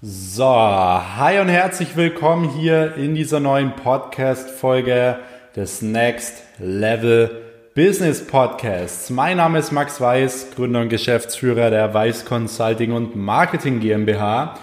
So, hi und herzlich willkommen hier in dieser neuen Podcast-Folge des Next Level Business Podcasts. Mein Name ist Max Weiß, Gründer und Geschäftsführer der Weiß Consulting und Marketing GmbH.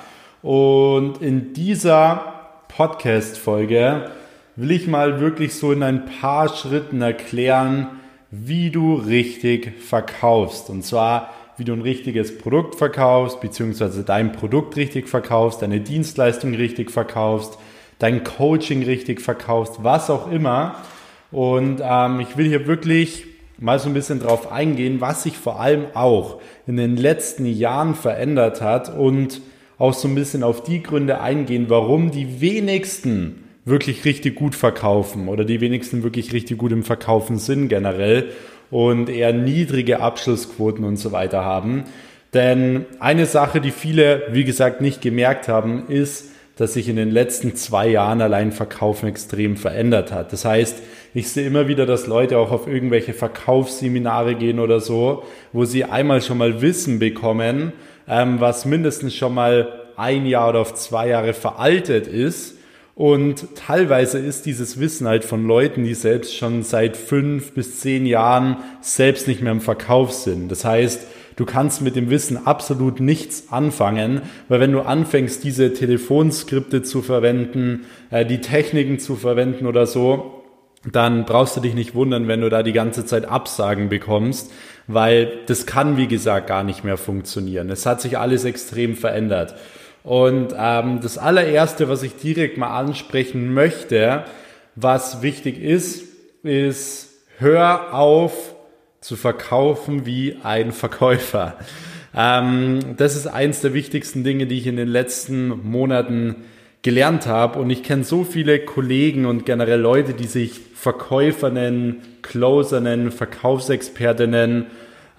Und in dieser Podcast-Folge will ich mal wirklich so in ein paar Schritten erklären, wie du richtig verkaufst. Und zwar wie du ein richtiges Produkt verkaufst, beziehungsweise dein Produkt richtig verkaufst, deine Dienstleistung richtig verkaufst, dein Coaching richtig verkaufst, was auch immer. Und ähm, ich will hier wirklich mal so ein bisschen drauf eingehen, was sich vor allem auch in den letzten Jahren verändert hat und auch so ein bisschen auf die Gründe eingehen, warum die wenigsten wirklich richtig gut verkaufen oder die wenigsten wirklich richtig gut im Verkaufen sind generell und eher niedrige Abschlussquoten und so weiter haben. Denn eine Sache, die viele, wie gesagt, nicht gemerkt haben, ist, dass sich in den letzten zwei Jahren allein Verkaufen extrem verändert hat. Das heißt, ich sehe immer wieder, dass Leute auch auf irgendwelche Verkaufsseminare gehen oder so, wo sie einmal schon mal Wissen bekommen, ähm, was mindestens schon mal ein Jahr oder auf zwei Jahre veraltet ist und teilweise ist dieses Wissen halt von Leuten, die selbst schon seit fünf bis zehn Jahren selbst nicht mehr im Verkauf sind. Das heißt, du kannst mit dem Wissen absolut nichts anfangen, weil wenn du anfängst, diese Telefonskripte zu verwenden, äh, die Techniken zu verwenden oder so, dann brauchst du dich nicht wundern, wenn du da die ganze Zeit Absagen bekommst, weil das kann, wie gesagt, gar nicht mehr funktionieren. Es hat sich alles extrem verändert. Und ähm, das allererste, was ich direkt mal ansprechen möchte, was wichtig ist, ist, hör auf zu verkaufen wie ein Verkäufer. Ähm, das ist eins der wichtigsten Dinge, die ich in den letzten Monaten gelernt habe. Und ich kenne so viele Kollegen und generell Leute, die sich Verkäufer nennen, Closer nennen, Verkaufsexperte nennen.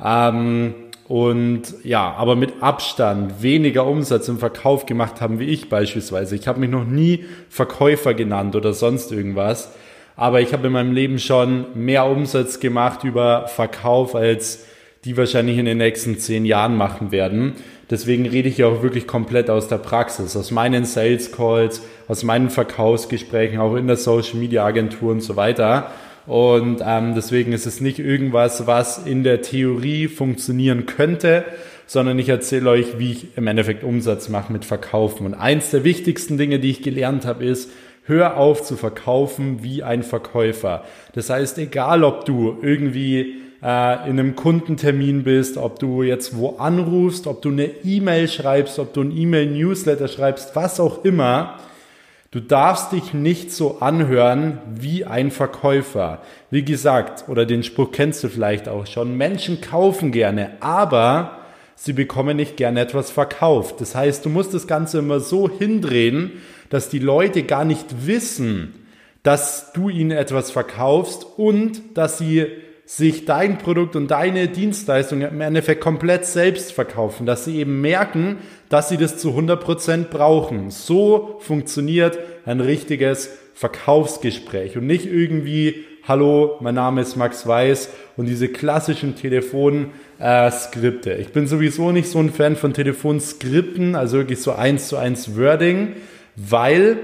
Ähm, und ja, aber mit Abstand weniger Umsatz im Verkauf gemacht haben wie ich beispielsweise. Ich habe mich noch nie Verkäufer genannt oder sonst irgendwas, aber ich habe in meinem Leben schon mehr Umsatz gemacht über Verkauf, als die wahrscheinlich in den nächsten zehn Jahren machen werden. Deswegen rede ich ja auch wirklich komplett aus der Praxis, aus meinen Sales Calls, aus meinen Verkaufsgesprächen, auch in der Social Media Agentur und so weiter. Und ähm, deswegen ist es nicht irgendwas, was in der Theorie funktionieren könnte, sondern ich erzähle euch, wie ich im Endeffekt Umsatz mache mit Verkaufen. Und eins der wichtigsten Dinge, die ich gelernt habe, ist, hör auf zu verkaufen wie ein Verkäufer. Das heißt, egal ob du irgendwie äh, in einem Kundentermin bist, ob du jetzt wo anrufst, ob du eine E-Mail schreibst, ob du ein E-Mail-Newsletter schreibst, was auch immer, Du darfst dich nicht so anhören wie ein Verkäufer. Wie gesagt, oder den Spruch kennst du vielleicht auch schon, Menschen kaufen gerne, aber sie bekommen nicht gerne etwas verkauft. Das heißt, du musst das Ganze immer so hindrehen, dass die Leute gar nicht wissen, dass du ihnen etwas verkaufst und dass sie sich dein Produkt und deine Dienstleistung im Endeffekt komplett selbst verkaufen, dass sie eben merken, dass sie das zu 100% brauchen. So funktioniert ein richtiges Verkaufsgespräch und nicht irgendwie, hallo, mein Name ist Max Weiß und diese klassischen Telefonskripte. Äh, ich bin sowieso nicht so ein Fan von Telefonskripten, also wirklich so eins zu eins Wording, weil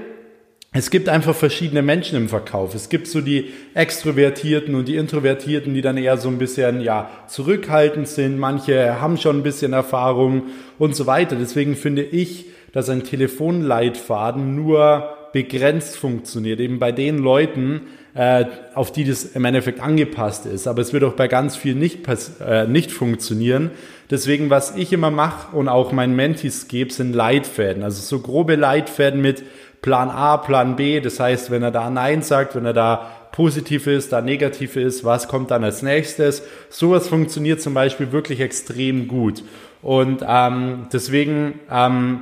es gibt einfach verschiedene Menschen im Verkauf. Es gibt so die Extrovertierten und die Introvertierten, die dann eher so ein bisschen, ja, zurückhaltend sind. Manche haben schon ein bisschen Erfahrung und so weiter. Deswegen finde ich, dass ein Telefonleitfaden nur begrenzt funktioniert. Eben bei den Leuten, äh, auf die das im Endeffekt angepasst ist. Aber es wird auch bei ganz vielen nicht, äh, nicht funktionieren. Deswegen, was ich immer mache und auch meinen Mentis gebe, sind Leitfäden. Also so grobe Leitfäden mit, Plan A, Plan B. Das heißt, wenn er da Nein sagt, wenn er da positiv ist, da negativ ist, was kommt dann als nächstes? Sowas funktioniert zum Beispiel wirklich extrem gut. Und ähm, deswegen, ähm,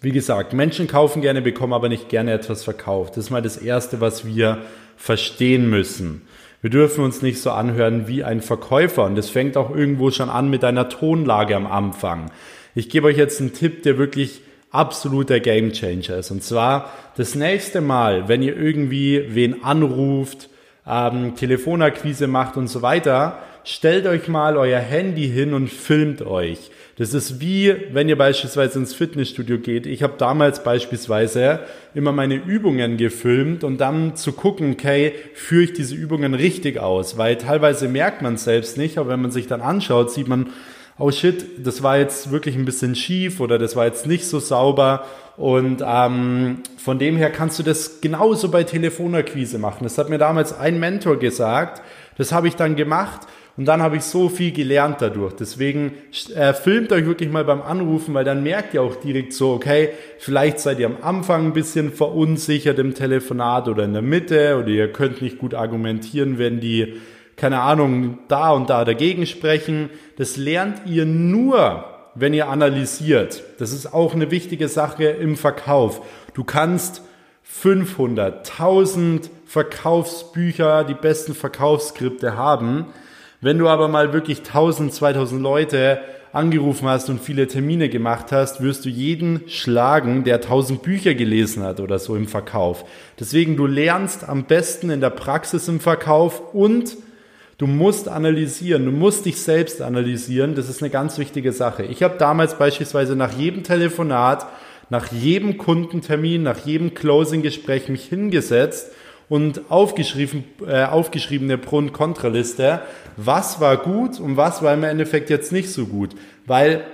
wie gesagt, Menschen kaufen gerne, bekommen aber nicht gerne etwas verkauft. Das ist mal das Erste, was wir verstehen müssen. Wir dürfen uns nicht so anhören wie ein Verkäufer. Und das fängt auch irgendwo schon an mit einer Tonlage am Anfang. Ich gebe euch jetzt einen Tipp, der wirklich absoluter Gamechanger ist. Und zwar das nächste Mal, wenn ihr irgendwie wen anruft, ähm, Telefonakquise macht und so weiter, stellt euch mal euer Handy hin und filmt euch. Das ist wie, wenn ihr beispielsweise ins Fitnessstudio geht. Ich habe damals beispielsweise immer meine Übungen gefilmt und dann zu gucken, okay, führe ich diese Übungen richtig aus? Weil teilweise merkt man es selbst nicht, aber wenn man sich dann anschaut, sieht man, oh shit, das war jetzt wirklich ein bisschen schief oder das war jetzt nicht so sauber. Und ähm, von dem her kannst du das genauso bei Telefonakquise machen. Das hat mir damals ein Mentor gesagt. Das habe ich dann gemacht und dann habe ich so viel gelernt dadurch. Deswegen äh, filmt euch wirklich mal beim Anrufen, weil dann merkt ihr auch direkt so, okay, vielleicht seid ihr am Anfang ein bisschen verunsichert im Telefonat oder in der Mitte oder ihr könnt nicht gut argumentieren, wenn die, keine Ahnung, da und da dagegen sprechen. Das lernt ihr nur, wenn ihr analysiert. Das ist auch eine wichtige Sache im Verkauf. Du kannst 500, 1000 Verkaufsbücher, die besten Verkaufsskripte haben. Wenn du aber mal wirklich 1000, 2000 Leute angerufen hast und viele Termine gemacht hast, wirst du jeden schlagen, der 1000 Bücher gelesen hat oder so im Verkauf. Deswegen, du lernst am besten in der Praxis im Verkauf und du musst analysieren, du musst dich selbst analysieren. Das ist eine ganz wichtige Sache. Ich habe damals beispielsweise nach jedem Telefonat, nach jedem Kundentermin, nach jedem Closing-Gespräch mich hingesetzt und aufgeschrieben, äh, aufgeschriebene Pro- und Kontraliste, was war gut und was war im Endeffekt jetzt nicht so gut. Weil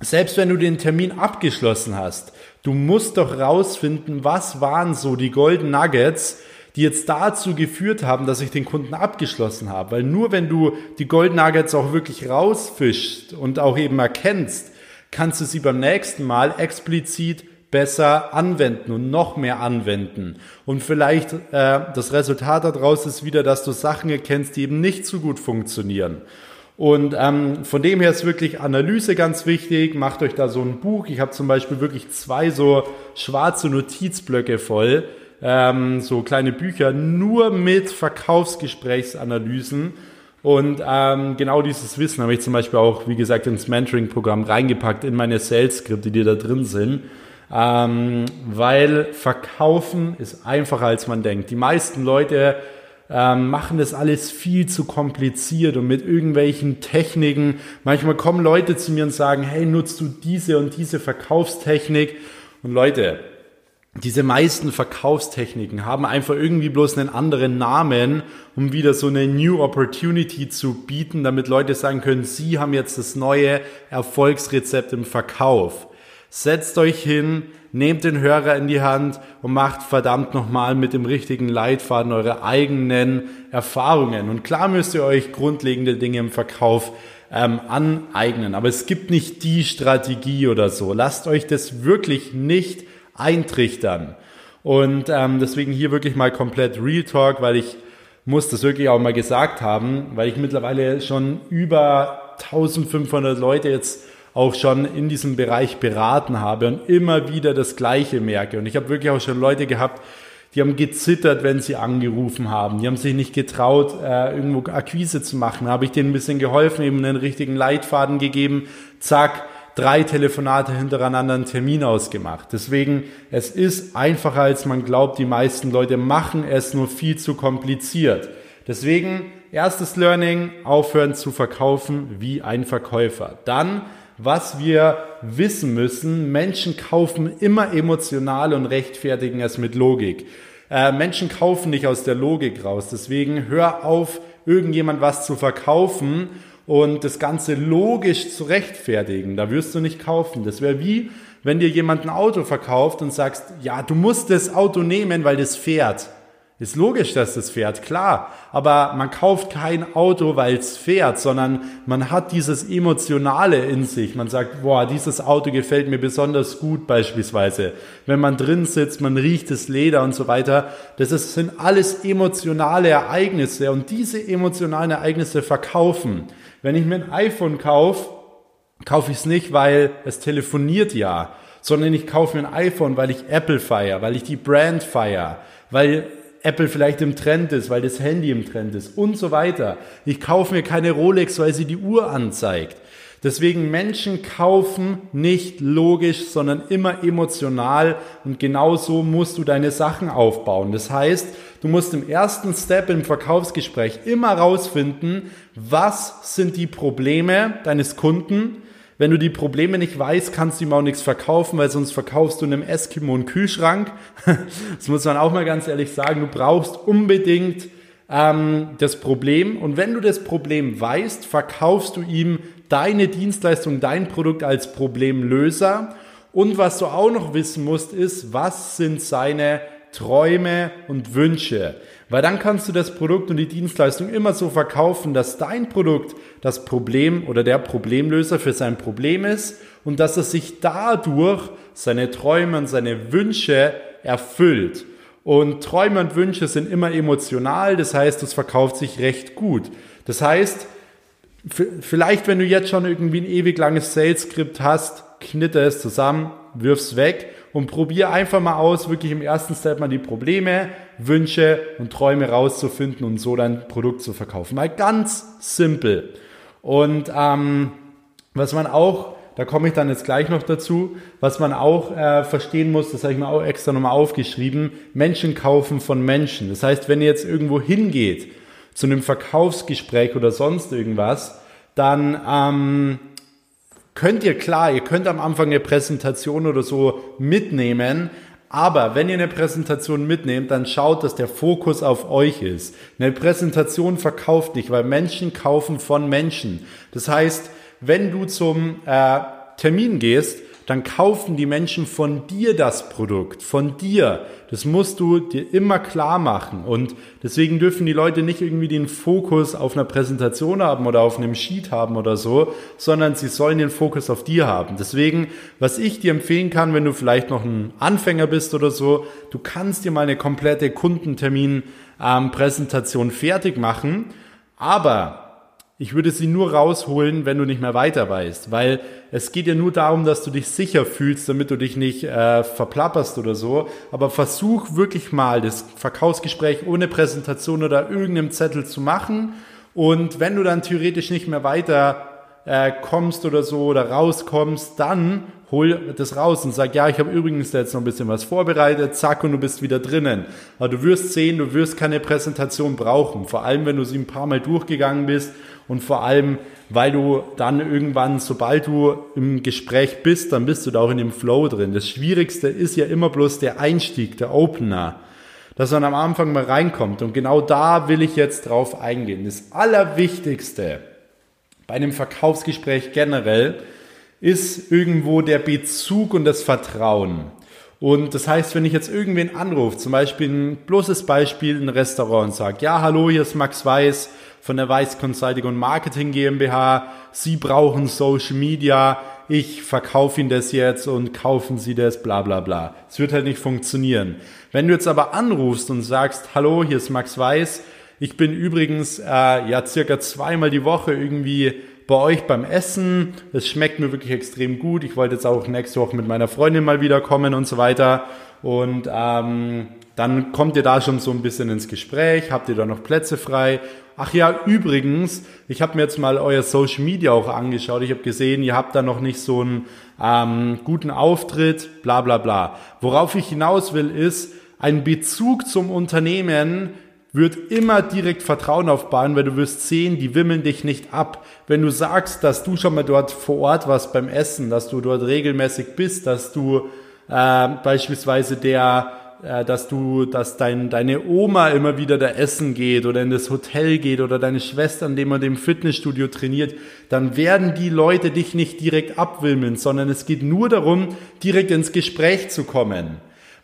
selbst wenn du den Termin abgeschlossen hast, du musst doch rausfinden, was waren so die Golden Nuggets, die jetzt dazu geführt haben, dass ich den Kunden abgeschlossen habe. Weil nur wenn du die Golden Nuggets auch wirklich rausfischst und auch eben erkennst, kannst du sie beim nächsten Mal explizit besser anwenden und noch mehr anwenden. Und vielleicht äh, das Resultat daraus ist wieder, dass du Sachen erkennst, die eben nicht so gut funktionieren. Und ähm, von dem her ist wirklich Analyse ganz wichtig. Macht euch da so ein Buch. Ich habe zum Beispiel wirklich zwei so schwarze Notizblöcke voll, ähm, so kleine Bücher, nur mit Verkaufsgesprächsanalysen. Und ähm, genau dieses Wissen habe ich zum Beispiel auch, wie gesagt, ins Mentoring-Programm reingepackt, in meine Sales-Skripte, die da drin sind. Ähm, weil verkaufen ist einfacher als man denkt. Die meisten Leute ähm, machen das alles viel zu kompliziert und mit irgendwelchen Techniken. Manchmal kommen Leute zu mir und sagen, hey, nutzt du diese und diese Verkaufstechnik? Und Leute, diese meisten Verkaufstechniken haben einfach irgendwie bloß einen anderen Namen, um wieder so eine New Opportunity zu bieten, damit Leute sagen können, sie haben jetzt das neue Erfolgsrezept im Verkauf. Setzt euch hin, nehmt den Hörer in die Hand und macht verdammt nochmal mit dem richtigen Leitfaden eure eigenen Erfahrungen. Und klar müsst ihr euch grundlegende Dinge im Verkauf ähm, aneignen. Aber es gibt nicht die Strategie oder so. Lasst euch das wirklich nicht eintrichtern. Und ähm, deswegen hier wirklich mal komplett Real Talk, weil ich muss das wirklich auch mal gesagt haben, weil ich mittlerweile schon über 1500 Leute jetzt auch schon in diesem Bereich beraten habe und immer wieder das Gleiche merke. Und ich habe wirklich auch schon Leute gehabt, die haben gezittert, wenn sie angerufen haben. Die haben sich nicht getraut, äh, irgendwo Akquise zu machen. Da habe ich denen ein bisschen geholfen, eben einen richtigen Leitfaden gegeben. Zack, drei Telefonate hintereinander einen Termin ausgemacht. Deswegen, es ist einfacher, als man glaubt. Die meisten Leute machen es nur viel zu kompliziert. Deswegen, erstes Learning, aufhören zu verkaufen wie ein Verkäufer. Dann was wir wissen müssen. Menschen kaufen immer emotional und rechtfertigen es mit Logik. Äh, Menschen kaufen nicht aus der Logik raus. Deswegen hör auf, irgendjemand was zu verkaufen und das Ganze logisch zu rechtfertigen. Da wirst du nicht kaufen. Das wäre wie, wenn dir jemand ein Auto verkauft und sagst, ja, du musst das Auto nehmen, weil das fährt. Ist logisch, dass das fährt, klar. Aber man kauft kein Auto, weil es fährt, sondern man hat dieses Emotionale in sich. Man sagt, boah, dieses Auto gefällt mir besonders gut beispielsweise. Wenn man drin sitzt, man riecht das Leder und so weiter. Das ist, sind alles emotionale Ereignisse und diese emotionalen Ereignisse verkaufen. Wenn ich mir ein iPhone kaufe, kaufe ich es nicht, weil es telefoniert ja, sondern ich kaufe mir ein iPhone, weil ich Apple feiere, weil ich die Brand feiere, weil Apple vielleicht im Trend ist, weil das Handy im Trend ist und so weiter. Ich kaufe mir keine Rolex, weil sie die Uhr anzeigt. Deswegen Menschen kaufen nicht logisch, sondern immer emotional und genauso musst du deine Sachen aufbauen. Das heißt, du musst im ersten Step im Verkaufsgespräch immer rausfinden, was sind die Probleme deines Kunden, wenn du die Probleme nicht weißt, kannst du ihm auch nichts verkaufen, weil sonst verkaufst du einem Eskimo einen Kühlschrank. Das muss man auch mal ganz ehrlich sagen. Du brauchst unbedingt ähm, das Problem. Und wenn du das Problem weißt, verkaufst du ihm deine Dienstleistung, dein Produkt als Problemlöser. Und was du auch noch wissen musst, ist, was sind seine Träume und Wünsche. Weil dann kannst du das Produkt und die Dienstleistung immer so verkaufen, dass dein Produkt das Problem oder der Problemlöser für sein Problem ist und dass er sich dadurch seine Träume und seine Wünsche erfüllt. Und Träume und Wünsche sind immer emotional, das heißt, es verkauft sich recht gut. Das heißt, vielleicht wenn du jetzt schon irgendwie ein ewig langes Sales-Skript hast, knitte es zusammen, wirf's weg und probier einfach mal aus, wirklich im ersten Step mal die Probleme, Wünsche und Träume rauszufinden und so dein Produkt zu verkaufen. Mal ganz simpel. Und ähm, was man auch, da komme ich dann jetzt gleich noch dazu, was man auch äh, verstehen muss, das habe ich mir auch extra nochmal aufgeschrieben, Menschen kaufen von Menschen. Das heißt, wenn ihr jetzt irgendwo hingeht, zu einem Verkaufsgespräch oder sonst irgendwas, dann ähm, könnt ihr klar, ihr könnt am Anfang eine Präsentation oder so mitnehmen, aber wenn ihr eine Präsentation mitnehmt, dann schaut, dass der Fokus auf euch ist. Eine Präsentation verkauft nicht, weil Menschen kaufen von Menschen. Das heißt, wenn du zum äh, Termin gehst, dann kaufen die Menschen von dir das Produkt, von dir. Das musst du dir immer klar machen. Und deswegen dürfen die Leute nicht irgendwie den Fokus auf einer Präsentation haben oder auf einem Sheet haben oder so, sondern sie sollen den Fokus auf dir haben. Deswegen, was ich dir empfehlen kann, wenn du vielleicht noch ein Anfänger bist oder so, du kannst dir mal eine komplette Kundentermin-Präsentation ähm, fertig machen. Aber ich würde sie nur rausholen, wenn du nicht mehr weiter weißt, weil es geht ja nur darum, dass du dich sicher fühlst, damit du dich nicht äh, verplapperst oder so. Aber versuch wirklich mal das Verkaufsgespräch ohne Präsentation oder irgendeinem Zettel zu machen. Und wenn du dann theoretisch nicht mehr weiter äh, kommst oder so oder rauskommst, dann hol das raus und sag, ja, ich habe übrigens jetzt noch ein bisschen was vorbereitet, zack, und du bist wieder drinnen. Aber du wirst sehen, du wirst keine Präsentation brauchen, vor allem wenn du sie ein paar Mal durchgegangen bist und vor allem, weil du dann irgendwann, sobald du im Gespräch bist, dann bist du da auch in dem Flow drin. Das Schwierigste ist ja immer bloß der Einstieg, der Opener, dass man am Anfang mal reinkommt. Und genau da will ich jetzt drauf eingehen. Das Allerwichtigste bei einem Verkaufsgespräch generell ist irgendwo der Bezug und das Vertrauen. Und das heißt, wenn ich jetzt irgendwen anrufe, zum Beispiel ein bloßes Beispiel, ein Restaurant und sage, ja, hallo, hier ist Max Weiß von der Weiß Consulting und Marketing GmbH. Sie brauchen Social Media. Ich verkaufe Ihnen das jetzt und kaufen Sie das, bla bla bla. Es wird halt nicht funktionieren. Wenn du jetzt aber anrufst und sagst, hallo, hier ist Max Weiß. Ich bin übrigens äh, ja circa zweimal die Woche irgendwie bei euch beim Essen. Es schmeckt mir wirklich extrem gut. Ich wollte jetzt auch nächste Woche mit meiner Freundin mal wieder kommen und so weiter. Und ähm, dann kommt ihr da schon so ein bisschen ins Gespräch, habt ihr da noch Plätze frei. Ach ja, übrigens, ich habe mir jetzt mal euer Social Media auch angeschaut. Ich habe gesehen, ihr habt da noch nicht so einen ähm, guten Auftritt, bla bla bla. Worauf ich hinaus will, ist ein Bezug zum Unternehmen, wird immer direkt Vertrauen aufbauen, weil du wirst sehen, die wimmeln dich nicht ab. Wenn du sagst, dass du schon mal dort vor Ort warst beim Essen, dass du dort regelmäßig bist, dass du äh, beispielsweise der, äh, dass du, dass dein, deine Oma immer wieder da essen geht oder in das Hotel geht oder deine Schwester, an dem man dem Fitnessstudio trainiert, dann werden die Leute dich nicht direkt abwimmeln, sondern es geht nur darum, direkt ins Gespräch zu kommen.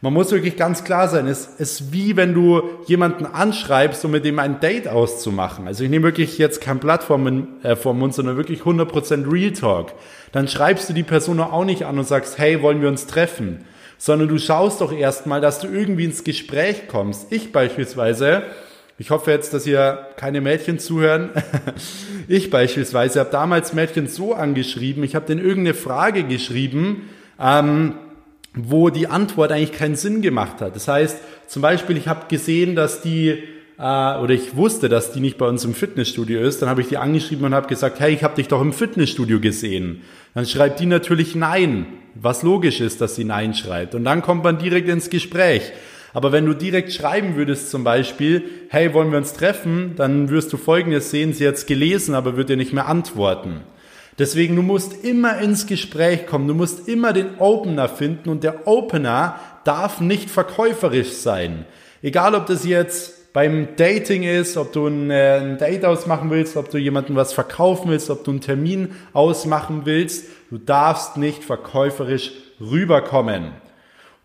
Man muss wirklich ganz klar sein, es ist wie wenn du jemanden anschreibst, um mit dem ein Date auszumachen. Also ich nehme wirklich jetzt kein Blatt vom, äh, vom Mund, sondern wirklich 100% Real Talk. Dann schreibst du die Person auch nicht an und sagst, hey, wollen wir uns treffen? Sondern du schaust doch erstmal, dass du irgendwie ins Gespräch kommst. Ich beispielsweise, ich hoffe jetzt, dass ihr keine Mädchen zuhören. ich beispielsweise habe damals Mädchen so angeschrieben, ich habe denen irgendeine Frage geschrieben, ähm, wo die Antwort eigentlich keinen Sinn gemacht hat. Das heißt, zum Beispiel, ich habe gesehen, dass die äh, oder ich wusste, dass die nicht bei uns im Fitnessstudio ist, dann habe ich die angeschrieben und habe gesagt, hey, ich habe dich doch im Fitnessstudio gesehen. Dann schreibt die natürlich Nein, was logisch ist, dass sie Nein schreibt. Und dann kommt man direkt ins Gespräch. Aber wenn du direkt schreiben würdest zum Beispiel, hey, wollen wir uns treffen, dann wirst du Folgendes sehen, sie hat gelesen, aber wird dir nicht mehr antworten. Deswegen, du musst immer ins Gespräch kommen, du musst immer den Opener finden und der Opener darf nicht verkäuferisch sein. Egal, ob das jetzt beim Dating ist, ob du ein, äh, ein Date ausmachen willst, ob du jemandem was verkaufen willst, ob du einen Termin ausmachen willst, du darfst nicht verkäuferisch rüberkommen.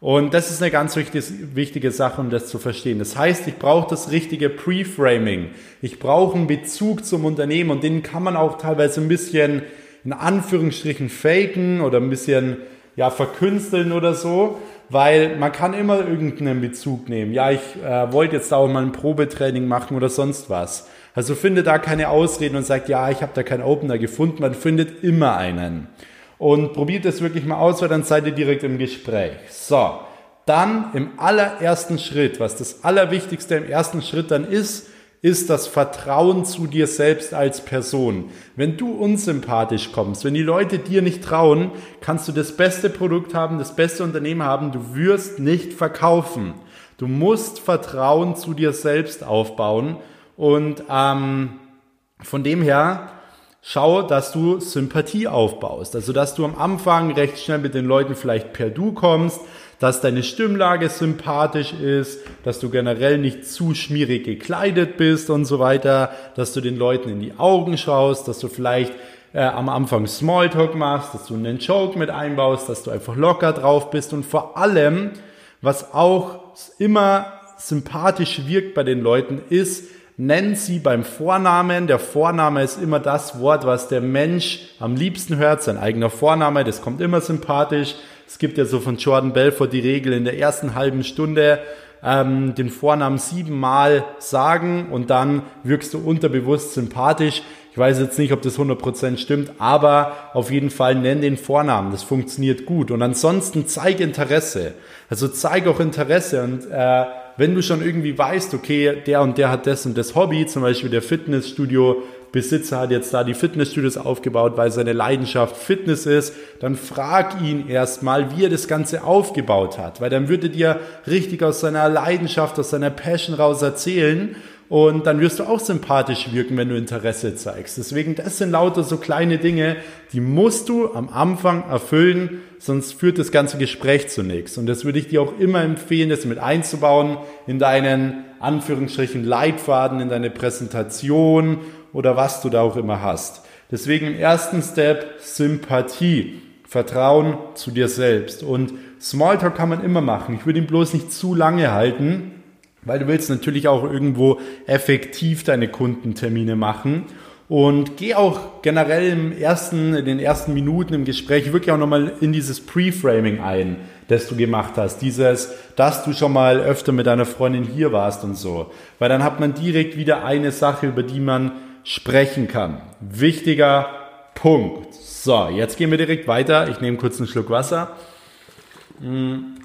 Und das ist eine ganz wichtige Sache, um das zu verstehen. Das heißt, ich brauche das richtige Pre-Framing. Ich brauche einen Bezug zum Unternehmen und den kann man auch teilweise ein bisschen in Anführungsstrichen faken oder ein bisschen ja, verkünsteln oder so, weil man kann immer irgendeinen Bezug nehmen. Ja, ich äh, wollte jetzt auch mal ein Probetraining machen oder sonst was. Also finde da keine Ausreden und sagt, ja, ich habe da keinen Opener gefunden. Man findet immer einen und probiert es wirklich mal aus, weil dann seid ihr direkt im Gespräch. So, dann im allerersten Schritt, was das Allerwichtigste im ersten Schritt dann ist, ist das Vertrauen zu dir selbst als Person. Wenn du unsympathisch kommst, wenn die Leute dir nicht trauen, kannst du das beste Produkt haben, das beste Unternehmen haben, du wirst nicht verkaufen. Du musst Vertrauen zu dir selbst aufbauen und ähm, von dem her schau, dass du Sympathie aufbaust. Also, dass du am Anfang recht schnell mit den Leuten vielleicht per Du kommst, dass deine Stimmlage sympathisch ist, dass du generell nicht zu schmierig gekleidet bist und so weiter, dass du den Leuten in die Augen schaust, dass du vielleicht äh, am Anfang Smalltalk machst, dass du einen Joke mit einbaust, dass du einfach locker drauf bist und vor allem, was auch immer sympathisch wirkt bei den Leuten, ist, Nenn sie beim Vornamen. Der Vorname ist immer das Wort, was der Mensch am liebsten hört. Sein eigener Vorname, das kommt immer sympathisch. Es gibt ja so von Jordan Belfort die Regel in der ersten halben Stunde ähm, den Vornamen siebenmal sagen und dann wirkst du unterbewusst sympathisch. Ich weiß jetzt nicht, ob das 100% stimmt, aber auf jeden Fall nenn den Vornamen. Das funktioniert gut. Und ansonsten zeig Interesse. Also zeig auch Interesse und äh, wenn du schon irgendwie weißt, okay, der und der hat das und das Hobby, zum Beispiel der Fitnessstudio, Besitzer hat jetzt da die Fitnessstudios aufgebaut, weil seine Leidenschaft Fitness ist, dann frag ihn erstmal, wie er das Ganze aufgebaut hat, weil dann würde dir richtig aus seiner Leidenschaft, aus seiner Passion raus erzählen und dann wirst du auch sympathisch wirken, wenn du Interesse zeigst. Deswegen, das sind lauter so kleine Dinge, die musst du am Anfang erfüllen, sonst führt das ganze Gespräch zu nichts. Und das würde ich dir auch immer empfehlen, das mit einzubauen in deinen Anführungsstrichen Leitfaden, in deine Präsentation oder was du da auch immer hast. Deswegen im ersten Step Sympathie, Vertrauen zu dir selbst. Und Smalltalk kann man immer machen. Ich würde ihn bloß nicht zu lange halten weil du willst natürlich auch irgendwo effektiv deine Kundentermine machen. Und geh auch generell im ersten, in den ersten Minuten im Gespräch wirklich auch nochmal in dieses Pre-Framing ein, das du gemacht hast. Dieses, dass du schon mal öfter mit deiner Freundin hier warst und so. Weil dann hat man direkt wieder eine Sache, über die man sprechen kann. Wichtiger Punkt. So, jetzt gehen wir direkt weiter. Ich nehme kurz einen Schluck Wasser. Hm.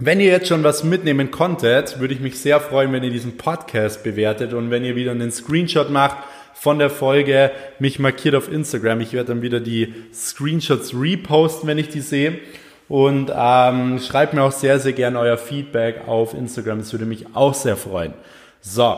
Wenn ihr jetzt schon was mitnehmen konntet, würde ich mich sehr freuen, wenn ihr diesen Podcast bewertet und wenn ihr wieder einen Screenshot macht von der Folge, mich markiert auf Instagram. Ich werde dann wieder die Screenshots reposten, wenn ich die sehe. Und ähm, schreibt mir auch sehr, sehr gerne euer Feedback auf Instagram. Das würde mich auch sehr freuen. So,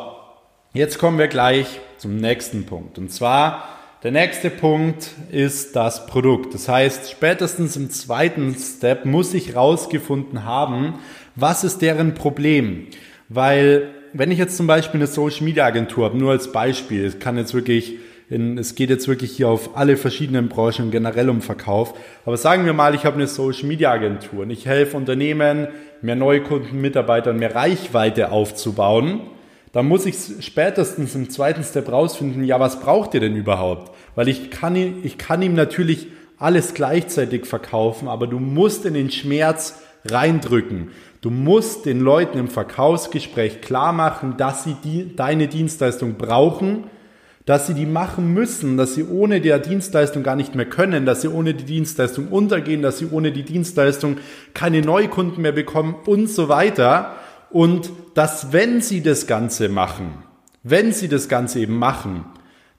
jetzt kommen wir gleich zum nächsten Punkt. Und zwar der nächste Punkt ist das Produkt. Das heißt, spätestens im zweiten Step muss ich rausgefunden haben, was ist deren Problem. Weil wenn ich jetzt zum Beispiel eine Social Media Agentur habe, nur als Beispiel, es kann jetzt wirklich in, es geht jetzt wirklich hier auf alle verschiedenen Branchen generell um Verkauf. Aber sagen wir mal, ich habe eine Social Media Agentur und ich helfe Unternehmen, mehr Neukunden, Mitarbeitern, mehr Reichweite aufzubauen dann muss ich spätestens im zweiten Step rausfinden, ja, was braucht ihr denn überhaupt? Weil ich kann, ich kann ihm natürlich alles gleichzeitig verkaufen, aber du musst in den Schmerz reindrücken. Du musst den Leuten im Verkaufsgespräch klar machen, dass sie die, deine Dienstleistung brauchen, dass sie die machen müssen, dass sie ohne der Dienstleistung gar nicht mehr können, dass sie ohne die Dienstleistung untergehen, dass sie ohne die Dienstleistung keine Neukunden mehr bekommen und so weiter. Und dass wenn sie das Ganze machen, wenn sie das Ganze eben machen,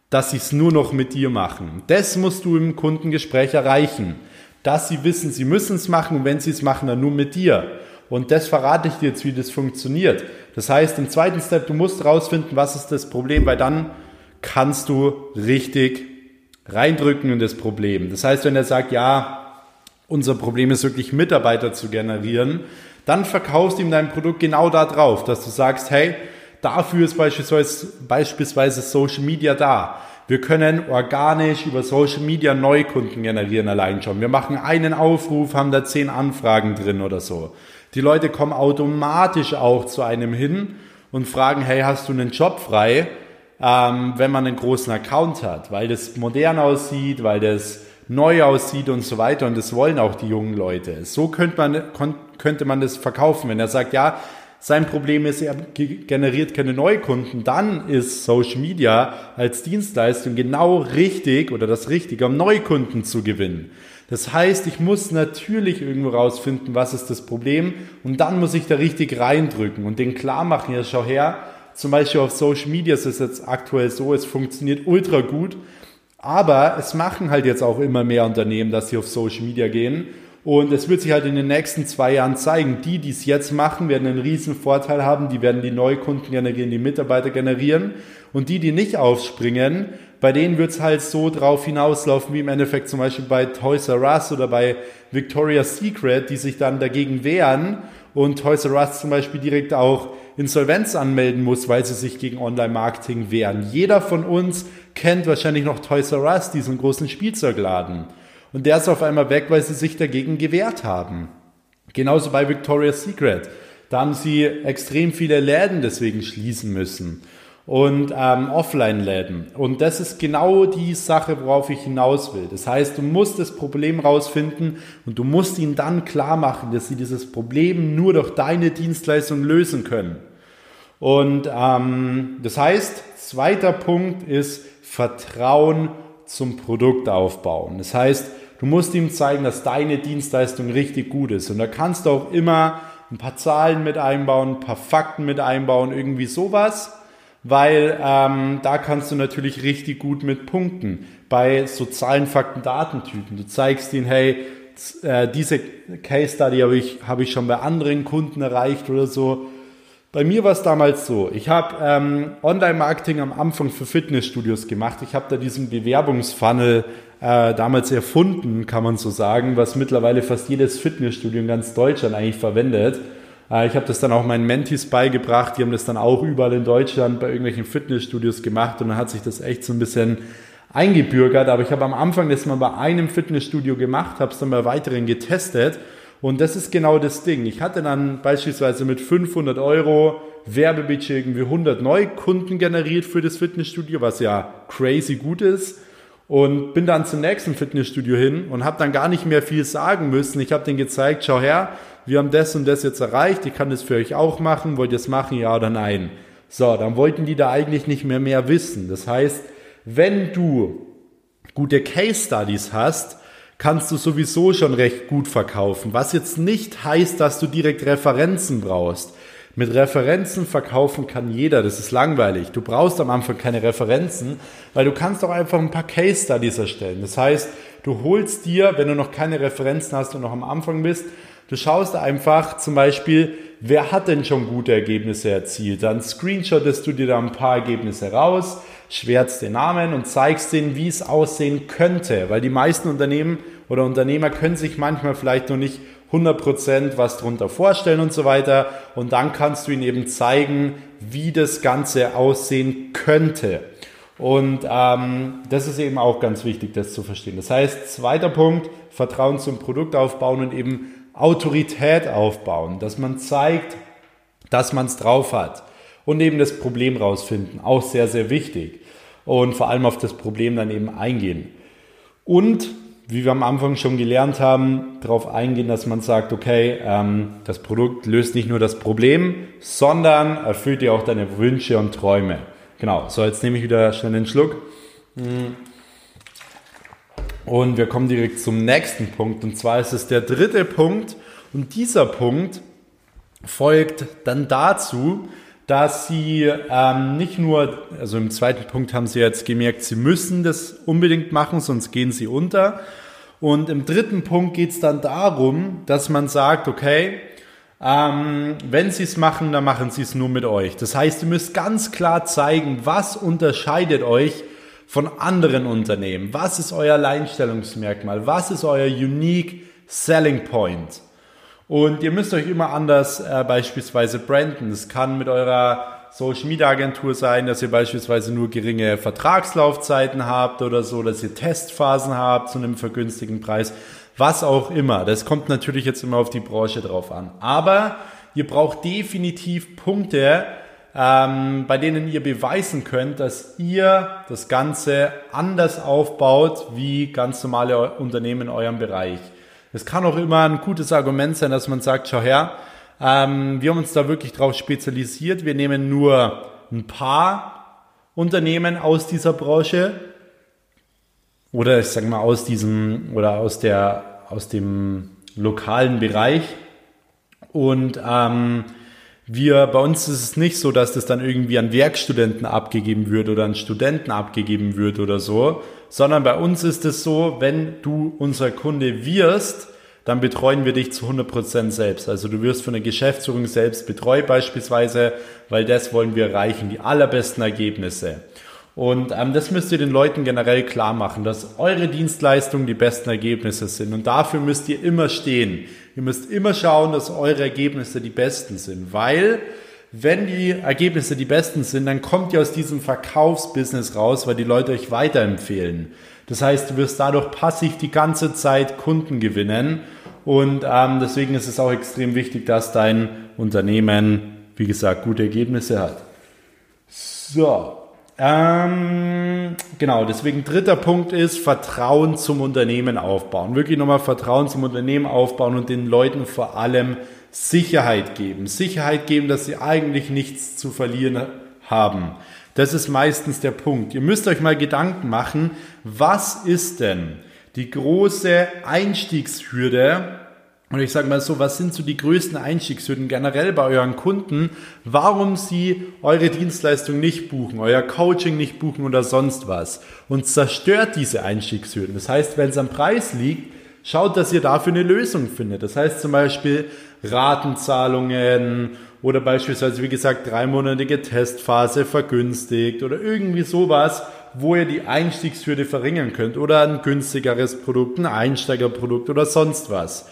dass sie es nur noch mit dir machen. Das musst du im Kundengespräch erreichen, dass sie wissen, sie müssen es machen und wenn sie es machen, dann nur mit dir. Und das verrate ich dir jetzt, wie das funktioniert. Das heißt, im zweiten Step, du musst rausfinden, was ist das Problem, weil dann kannst du richtig reindrücken in das Problem. Das heißt, wenn er sagt, ja, unser Problem ist wirklich Mitarbeiter zu generieren, dann verkaufst du ihm dein Produkt genau da drauf, dass du sagst, hey, dafür ist beispielsweise, beispielsweise Social Media da. Wir können organisch über Social Media Neukunden generieren allein schon. Wir machen einen Aufruf, haben da zehn Anfragen drin oder so. Die Leute kommen automatisch auch zu einem hin und fragen, hey, hast du einen Job frei, ähm, wenn man einen großen Account hat, weil das modern aussieht, weil das neu aussieht und so weiter und das wollen auch die jungen Leute. So könnte man, könnte man das verkaufen, wenn er sagt, ja, sein Problem ist, er generiert keine Neukunden, dann ist Social Media als Dienstleistung genau richtig oder das Richtige, um Neukunden zu gewinnen. Das heißt, ich muss natürlich irgendwo rausfinden, was ist das Problem und dann muss ich da richtig reindrücken und den klar machen, ja schau her, zum Beispiel auf Social Media ist es jetzt aktuell so, es funktioniert ultra gut, aber es machen halt jetzt auch immer mehr Unternehmen, dass sie auf Social Media gehen. Und es wird sich halt in den nächsten zwei Jahren zeigen, die, die es jetzt machen, werden einen riesen Vorteil haben, die werden die Neukunden generieren, die Mitarbeiter generieren. Und die, die nicht aufspringen, bei denen wird es halt so drauf hinauslaufen, wie im Endeffekt zum Beispiel bei Toys R Us oder bei Victoria's Secret, die sich dann dagegen wehren. Und Toys R Us zum Beispiel direkt auch Insolvenz anmelden muss, weil sie sich gegen Online-Marketing wehren. Jeder von uns kennt wahrscheinlich noch Toys R Us, diesen großen Spielzeugladen. Und der ist auf einmal weg, weil sie sich dagegen gewehrt haben. Genauso bei Victoria's Secret. Da haben sie extrem viele Läden deswegen schließen müssen und ähm, Offline-Läden. Und das ist genau die Sache, worauf ich hinaus will. Das heißt, du musst das Problem rausfinden und du musst ihnen dann klar machen, dass sie dieses Problem nur durch deine Dienstleistung lösen können. Und ähm, das heißt, zweiter Punkt ist Vertrauen zum Produkt aufbauen. Das heißt, du musst ihm zeigen, dass deine Dienstleistung richtig gut ist. Und da kannst du auch immer ein paar Zahlen mit einbauen, ein paar Fakten mit einbauen, irgendwie sowas weil ähm, da kannst du natürlich richtig gut mit punkten. Bei sozialen Fakten, Datentypen. Du zeigst ihnen, hey, äh, diese Case Study habe ich, hab ich schon bei anderen Kunden erreicht oder so. Bei mir war es damals so, ich habe ähm, Online-Marketing am Anfang für Fitnessstudios gemacht. Ich habe da diesen Bewerbungsfunnel äh, damals erfunden, kann man so sagen, was mittlerweile fast jedes Fitnessstudio in ganz Deutschland eigentlich verwendet. Äh, ich habe das dann auch meinen Mentis beigebracht, die haben das dann auch überall in Deutschland bei irgendwelchen Fitnessstudios gemacht und dann hat sich das echt so ein bisschen eingebürgert. Aber ich habe am Anfang das mal bei einem Fitnessstudio gemacht, habe es dann bei weiteren getestet und das ist genau das Ding. Ich hatte dann beispielsweise mit 500 Euro Werbebudget irgendwie 100 Neukunden generiert für das Fitnessstudio, was ja crazy gut ist. Und bin dann zum nächsten Fitnessstudio hin und habe dann gar nicht mehr viel sagen müssen. Ich habe denen gezeigt, schau her, wir haben das und das jetzt erreicht, ich kann das für euch auch machen, wollt ihr es machen, ja oder nein? So, dann wollten die da eigentlich nicht mehr mehr wissen. Das heißt, wenn du gute Case Studies hast, kannst du sowieso schon recht gut verkaufen. Was jetzt nicht heißt, dass du direkt Referenzen brauchst. Mit Referenzen verkaufen kann jeder, das ist langweilig. Du brauchst am Anfang keine Referenzen, weil du kannst auch einfach ein paar Case Studies erstellen. Das heißt, du holst dir, wenn du noch keine Referenzen hast und noch am Anfang bist, Du schaust einfach zum Beispiel, wer hat denn schon gute Ergebnisse erzielt? Dann screenshottest du dir da ein paar Ergebnisse raus, schwärzt den Namen und zeigst denen, wie es aussehen könnte. Weil die meisten Unternehmen oder Unternehmer können sich manchmal vielleicht noch nicht 100% was drunter vorstellen und so weiter. Und dann kannst du ihnen eben zeigen, wie das Ganze aussehen könnte. Und ähm, das ist eben auch ganz wichtig, das zu verstehen. Das heißt, zweiter Punkt, Vertrauen zum Produkt aufbauen und eben Autorität aufbauen, dass man zeigt, dass man es drauf hat und eben das Problem rausfinden, auch sehr, sehr wichtig und vor allem auf das Problem dann eben eingehen. Und wie wir am Anfang schon gelernt haben, darauf eingehen, dass man sagt, okay, ähm, das Produkt löst nicht nur das Problem, sondern erfüllt dir auch deine Wünsche und Träume. Genau, so jetzt nehme ich wieder schnell einen Schluck. Hm. Und wir kommen direkt zum nächsten Punkt. Und zwar ist es der dritte Punkt. Und dieser Punkt folgt dann dazu, dass sie ähm, nicht nur, also im zweiten Punkt haben sie jetzt gemerkt, sie müssen das unbedingt machen, sonst gehen sie unter. Und im dritten Punkt geht es dann darum, dass man sagt, okay, ähm, wenn sie es machen, dann machen sie es nur mit euch. Das heißt, ihr müsst ganz klar zeigen, was unterscheidet euch von anderen Unternehmen. Was ist euer Alleinstellungsmerkmal? Was ist euer Unique Selling Point? Und ihr müsst euch immer anders äh, beispielsweise branden. Das kann mit eurer Social Media Agentur sein, dass ihr beispielsweise nur geringe Vertragslaufzeiten habt oder so, dass ihr Testphasen habt zu einem vergünstigten Preis was auch immer. Das kommt natürlich jetzt immer auf die Branche drauf an. Aber ihr braucht definitiv Punkte, ähm, bei denen ihr beweisen könnt, dass ihr das Ganze anders aufbaut wie ganz normale Unternehmen in eurem Bereich. Es kann auch immer ein gutes Argument sein, dass man sagt, schau her, ähm, wir haben uns da wirklich drauf spezialisiert. Wir nehmen nur ein paar Unternehmen aus dieser Branche oder ich sage mal aus diesem oder aus der aus dem lokalen Bereich und ähm, wir bei uns ist es nicht so, dass das dann irgendwie an Werkstudenten abgegeben wird oder an Studenten abgegeben wird oder so, sondern bei uns ist es so, wenn du unser Kunde wirst, dann betreuen wir dich zu 100% selbst. Also du wirst von der Geschäftsführung selbst betreut beispielsweise, weil das wollen wir erreichen, die allerbesten Ergebnisse. Und ähm, das müsst ihr den Leuten generell klar machen, dass eure Dienstleistungen die besten Ergebnisse sind. Und dafür müsst ihr immer stehen. Ihr müsst immer schauen, dass eure Ergebnisse die besten sind. Weil, wenn die Ergebnisse die besten sind, dann kommt ihr aus diesem Verkaufsbusiness raus, weil die Leute euch weiterempfehlen. Das heißt, du wirst dadurch passiv die ganze Zeit Kunden gewinnen. Und ähm, deswegen ist es auch extrem wichtig, dass dein Unternehmen, wie gesagt, gute Ergebnisse hat. So, ähm, genau, deswegen dritter Punkt ist Vertrauen zum Unternehmen aufbauen. Wirklich nochmal Vertrauen zum Unternehmen aufbauen und den Leuten vor allem Sicherheit geben. Sicherheit geben, dass sie eigentlich nichts zu verlieren haben. Das ist meistens der Punkt. Ihr müsst euch mal Gedanken machen, was ist denn die große Einstiegshürde und ich sage mal so, was sind so die größten Einstiegshürden generell bei euren Kunden, warum sie eure Dienstleistung nicht buchen, euer Coaching nicht buchen oder sonst was und zerstört diese Einstiegshürden. Das heißt, wenn es am Preis liegt, schaut, dass ihr dafür eine Lösung findet. Das heißt zum Beispiel Ratenzahlungen oder beispielsweise, wie gesagt, dreimonatige Testphase vergünstigt oder irgendwie sowas, wo ihr die Einstiegshürde verringern könnt oder ein günstigeres Produkt, ein Einsteigerprodukt oder sonst was.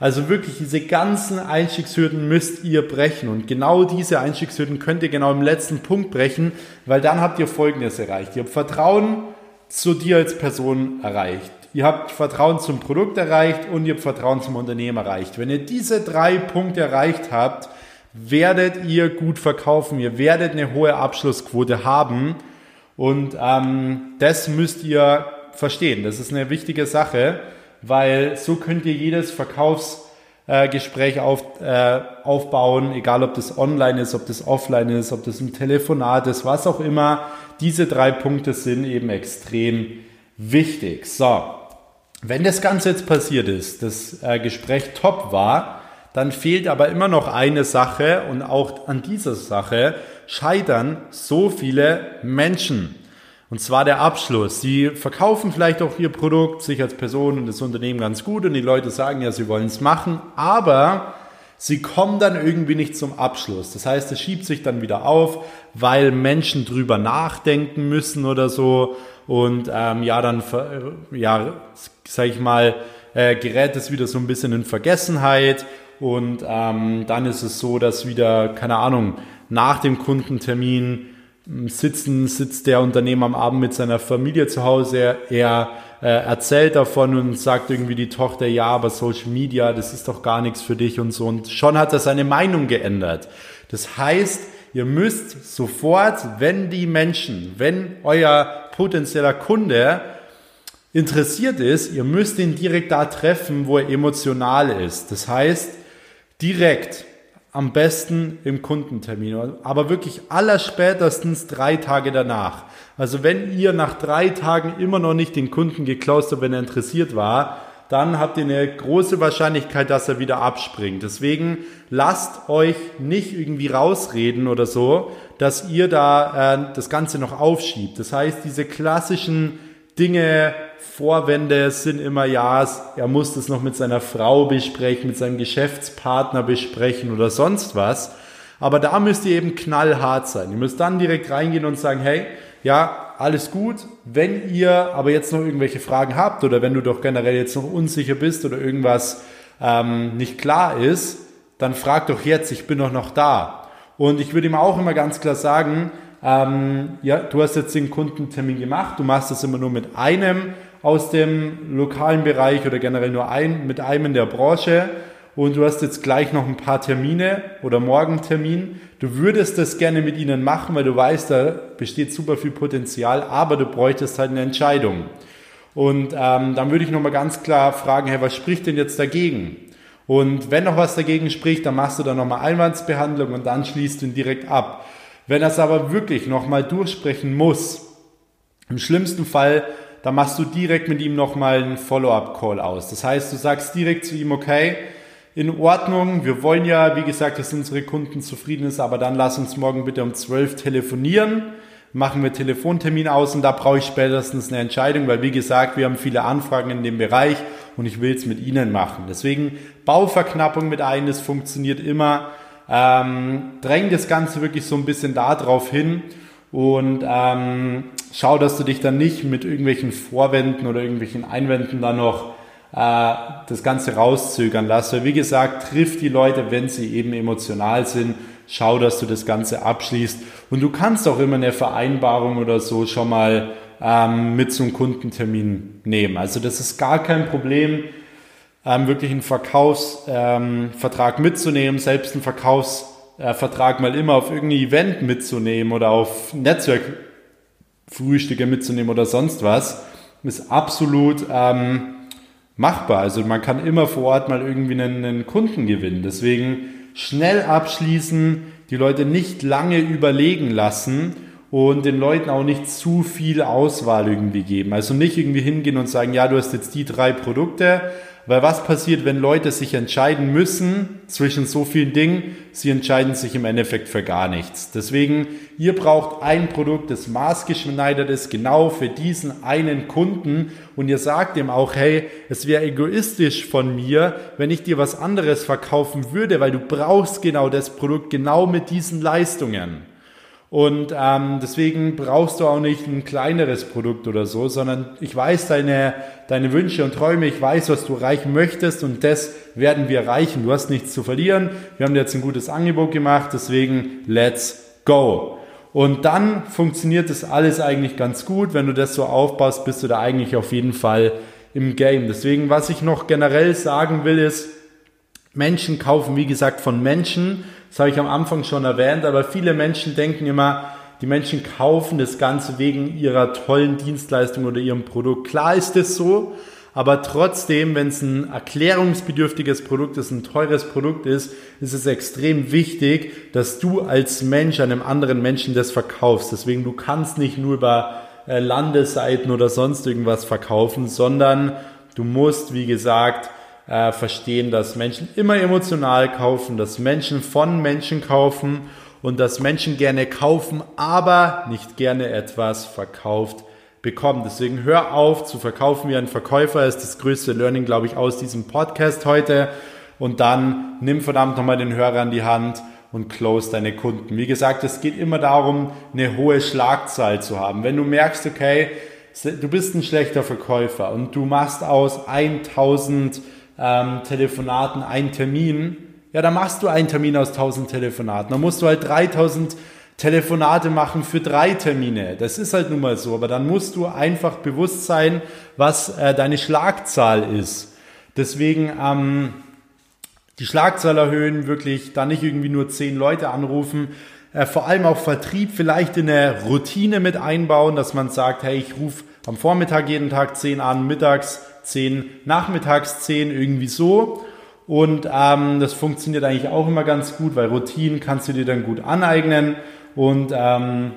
Also wirklich diese ganzen Einstiegshürden müsst ihr brechen. Und genau diese Einstiegshürden könnt ihr genau im letzten Punkt brechen, weil dann habt ihr Folgendes erreicht. Ihr habt Vertrauen zu dir als Person erreicht. Ihr habt Vertrauen zum Produkt erreicht und ihr habt Vertrauen zum Unternehmen erreicht. Wenn ihr diese drei Punkte erreicht habt, werdet ihr gut verkaufen. Ihr werdet eine hohe Abschlussquote haben. Und ähm, das müsst ihr verstehen. Das ist eine wichtige Sache weil so könnt ihr jedes Verkaufsgespräch äh, auf, äh, aufbauen, egal ob das online ist, ob das offline ist, ob das ein Telefonat ist, was auch immer. Diese drei Punkte sind eben extrem wichtig. So, wenn das Ganze jetzt passiert ist, das äh, Gespräch top war, dann fehlt aber immer noch eine Sache und auch an dieser Sache scheitern so viele Menschen. Und zwar der Abschluss. Sie verkaufen vielleicht auch ihr Produkt, sich als Person und das Unternehmen ganz gut und die Leute sagen ja, sie wollen es machen, aber sie kommen dann irgendwie nicht zum Abschluss. Das heißt, es schiebt sich dann wieder auf, weil Menschen drüber nachdenken müssen oder so und ähm, ja, dann, ja, sag ich mal, äh, gerät es wieder so ein bisschen in Vergessenheit und ähm, dann ist es so, dass wieder, keine Ahnung, nach dem Kundentermin sitzen, sitzt der Unternehmer am Abend mit seiner Familie zu Hause, er äh, erzählt davon und sagt irgendwie die Tochter, ja, aber Social Media, das ist doch gar nichts für dich und so. Und schon hat er seine Meinung geändert. Das heißt, ihr müsst sofort, wenn die Menschen, wenn euer potenzieller Kunde interessiert ist, ihr müsst ihn direkt da treffen, wo er emotional ist. Das heißt, direkt am besten im Kundentermin, aber wirklich allerspätestens drei Tage danach. Also wenn ihr nach drei Tagen immer noch nicht den Kunden geklaust habt, wenn er interessiert war, dann habt ihr eine große Wahrscheinlichkeit, dass er wieder abspringt. Deswegen lasst euch nicht irgendwie rausreden oder so, dass ihr da äh, das Ganze noch aufschiebt. Das heißt, diese klassischen Dinge, Vorwände sind immer, ja, er muss das noch mit seiner Frau besprechen, mit seinem Geschäftspartner besprechen oder sonst was. Aber da müsst ihr eben knallhart sein. Ihr müsst dann direkt reingehen und sagen, hey, ja, alles gut. Wenn ihr aber jetzt noch irgendwelche Fragen habt oder wenn du doch generell jetzt noch unsicher bist oder irgendwas ähm, nicht klar ist, dann frag doch jetzt, ich bin doch noch da. Und ich würde ihm auch immer ganz klar sagen, ähm, ja, du hast jetzt den Kundentermin gemacht, du machst das immer nur mit einem aus dem lokalen Bereich oder generell nur ein, mit einem in der Branche und du hast jetzt gleich noch ein paar Termine oder morgen Termin. Du würdest das gerne mit ihnen machen, weil du weißt, da besteht super viel Potenzial, aber du bräuchtest halt eine Entscheidung. Und ähm, dann würde ich nochmal ganz klar fragen, hey, was spricht denn jetzt dagegen? Und wenn noch was dagegen spricht, dann machst du dann nochmal Einwandsbehandlung und dann schließt du ihn direkt ab. Wenn es aber wirklich nochmal durchsprechen muss, im schlimmsten Fall, dann machst du direkt mit ihm nochmal einen Follow-up-Call aus. Das heißt, du sagst direkt zu ihm, okay, in Ordnung. Wir wollen ja, wie gesagt, dass unsere Kunden zufrieden ist, aber dann lass uns morgen bitte um 12 telefonieren. Machen wir Telefontermin aus und da brauche ich spätestens eine Entscheidung, weil wie gesagt, wir haben viele Anfragen in dem Bereich und ich will es mit Ihnen machen. Deswegen Bauverknappung mit ein, das funktioniert immer. Ähm, dräng das Ganze wirklich so ein bisschen darauf hin und ähm, schau, dass du dich dann nicht mit irgendwelchen Vorwänden oder irgendwelchen Einwänden dann noch äh, das Ganze rauszögern lässt. Weil wie gesagt, triff die Leute, wenn sie eben emotional sind. Schau, dass du das Ganze abschließt. Und du kannst auch immer eine Vereinbarung oder so schon mal ähm, mit zum Kundentermin nehmen. Also das ist gar kein Problem, ähm, wirklich einen Verkaufsvertrag ähm, mitzunehmen, selbst einen Verkaufsvertrag mal immer auf irgendein Event mitzunehmen oder auf Netzwerkfrühstücke mitzunehmen oder sonst was, ist absolut ähm, machbar. Also man kann immer vor Ort mal irgendwie einen, einen Kunden gewinnen. Deswegen schnell abschließen, die Leute nicht lange überlegen lassen und den Leuten auch nicht zu viel Auswahl irgendwie geben. Also nicht irgendwie hingehen und sagen, ja, du hast jetzt die drei Produkte, weil was passiert, wenn Leute sich entscheiden müssen zwischen so vielen Dingen? Sie entscheiden sich im Endeffekt für gar nichts. Deswegen, ihr braucht ein Produkt, das maßgeschneidert ist, genau für diesen einen Kunden. Und ihr sagt ihm auch, hey, es wäre egoistisch von mir, wenn ich dir was anderes verkaufen würde, weil du brauchst genau das Produkt genau mit diesen Leistungen. Und ähm, deswegen brauchst du auch nicht ein kleineres Produkt oder so, sondern ich weiß deine, deine Wünsche und Träume, ich weiß, was du erreichen möchtest und das werden wir erreichen. Du hast nichts zu verlieren. Wir haben dir jetzt ein gutes Angebot gemacht, deswegen let's go. Und dann funktioniert das alles eigentlich ganz gut. Wenn du das so aufbaust, bist du da eigentlich auf jeden Fall im Game. Deswegen, was ich noch generell sagen will, ist, Menschen kaufen, wie gesagt, von Menschen das habe ich am Anfang schon erwähnt, aber viele Menschen denken immer, die Menschen kaufen das Ganze wegen ihrer tollen Dienstleistung oder ihrem Produkt. Klar ist es so, aber trotzdem, wenn es ein erklärungsbedürftiges Produkt ist, ein teures Produkt ist, ist es extrem wichtig, dass du als Mensch einem anderen Menschen das verkaufst. Deswegen, du kannst nicht nur über äh, Landeseiten oder sonst irgendwas verkaufen, sondern du musst, wie gesagt, äh, verstehen, dass Menschen immer emotional kaufen, dass Menschen von Menschen kaufen und dass Menschen gerne kaufen, aber nicht gerne etwas verkauft bekommen. Deswegen hör auf zu verkaufen wie ein Verkäufer, ist das größte Learning, glaube ich, aus diesem Podcast heute. Und dann nimm verdammt nochmal den Hörer an die Hand und close deine Kunden. Wie gesagt, es geht immer darum, eine hohe Schlagzahl zu haben. Wenn du merkst, okay, du bist ein schlechter Verkäufer und du machst aus 1000 ähm, Telefonaten einen Termin, ja, dann machst du einen Termin aus 1000 Telefonaten. Dann musst du halt 3000 Telefonate machen für drei Termine. Das ist halt nun mal so. Aber dann musst du einfach bewusst sein, was äh, deine Schlagzahl ist. Deswegen ähm, die Schlagzahl erhöhen, wirklich da nicht irgendwie nur zehn Leute anrufen. Äh, vor allem auch Vertrieb vielleicht in eine Routine mit einbauen, dass man sagt, hey, ich rufe am Vormittag jeden Tag zehn an, mittags 10, nachmittags 10, irgendwie so. Und ähm, das funktioniert eigentlich auch immer ganz gut, weil Routinen kannst du dir dann gut aneignen und ähm,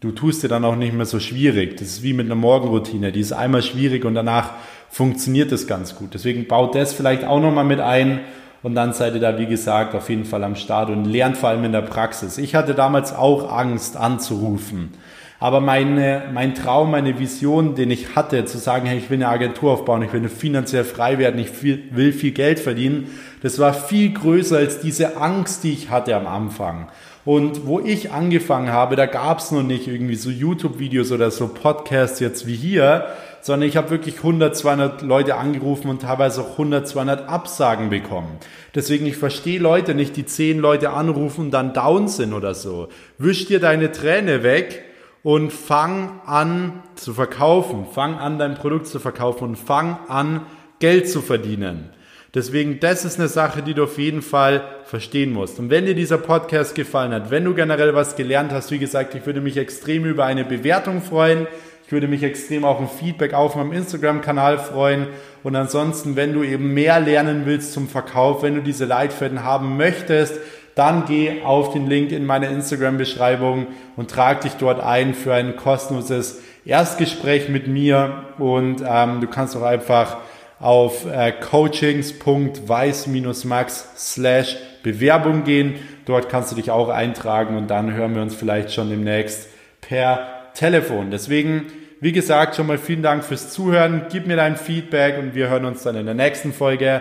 du tust dir dann auch nicht mehr so schwierig. Das ist wie mit einer Morgenroutine. Die ist einmal schwierig und danach funktioniert das ganz gut. Deswegen baut das vielleicht auch nochmal mit ein und dann seid ihr da, wie gesagt, auf jeden Fall am Start und lernt vor allem in der Praxis. Ich hatte damals auch Angst anzurufen. Aber meine, mein Traum, meine Vision, den ich hatte, zu sagen, hey, ich will eine Agentur aufbauen, ich will finanziell frei werden, ich will viel Geld verdienen, das war viel größer als diese Angst, die ich hatte am Anfang. Und wo ich angefangen habe, da gab es noch nicht irgendwie so YouTube-Videos oder so Podcasts jetzt wie hier, sondern ich habe wirklich 100, 200 Leute angerufen und teilweise auch 100, 200 Absagen bekommen. Deswegen, ich verstehe Leute nicht, die 10 Leute anrufen und dann down sind oder so. Wisch dir deine Träne weg und fang an zu verkaufen. Fang an, dein Produkt zu verkaufen und fang an, Geld zu verdienen. Deswegen, das ist eine Sache, die du auf jeden Fall verstehen musst. Und wenn dir dieser Podcast gefallen hat, wenn du generell was gelernt hast, wie gesagt, ich würde mich extrem über eine Bewertung freuen. Ich würde mich extrem auch ein Feedback auf meinem Instagram-Kanal freuen. Und ansonsten, wenn du eben mehr lernen willst zum Verkauf, wenn du diese Leitfäden haben möchtest, dann geh auf den Link in meiner Instagram-Beschreibung und trag dich dort ein für ein kostenloses Erstgespräch mit mir. Und ähm, du kannst auch einfach auf äh, coachings.weiß-max slash Bewerbung gehen. Dort kannst du dich auch eintragen und dann hören wir uns vielleicht schon demnächst per Telefon. Deswegen, wie gesagt, schon mal vielen Dank fürs Zuhören. Gib mir dein Feedback und wir hören uns dann in der nächsten Folge.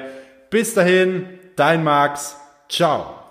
Bis dahin, dein Max. Ciao.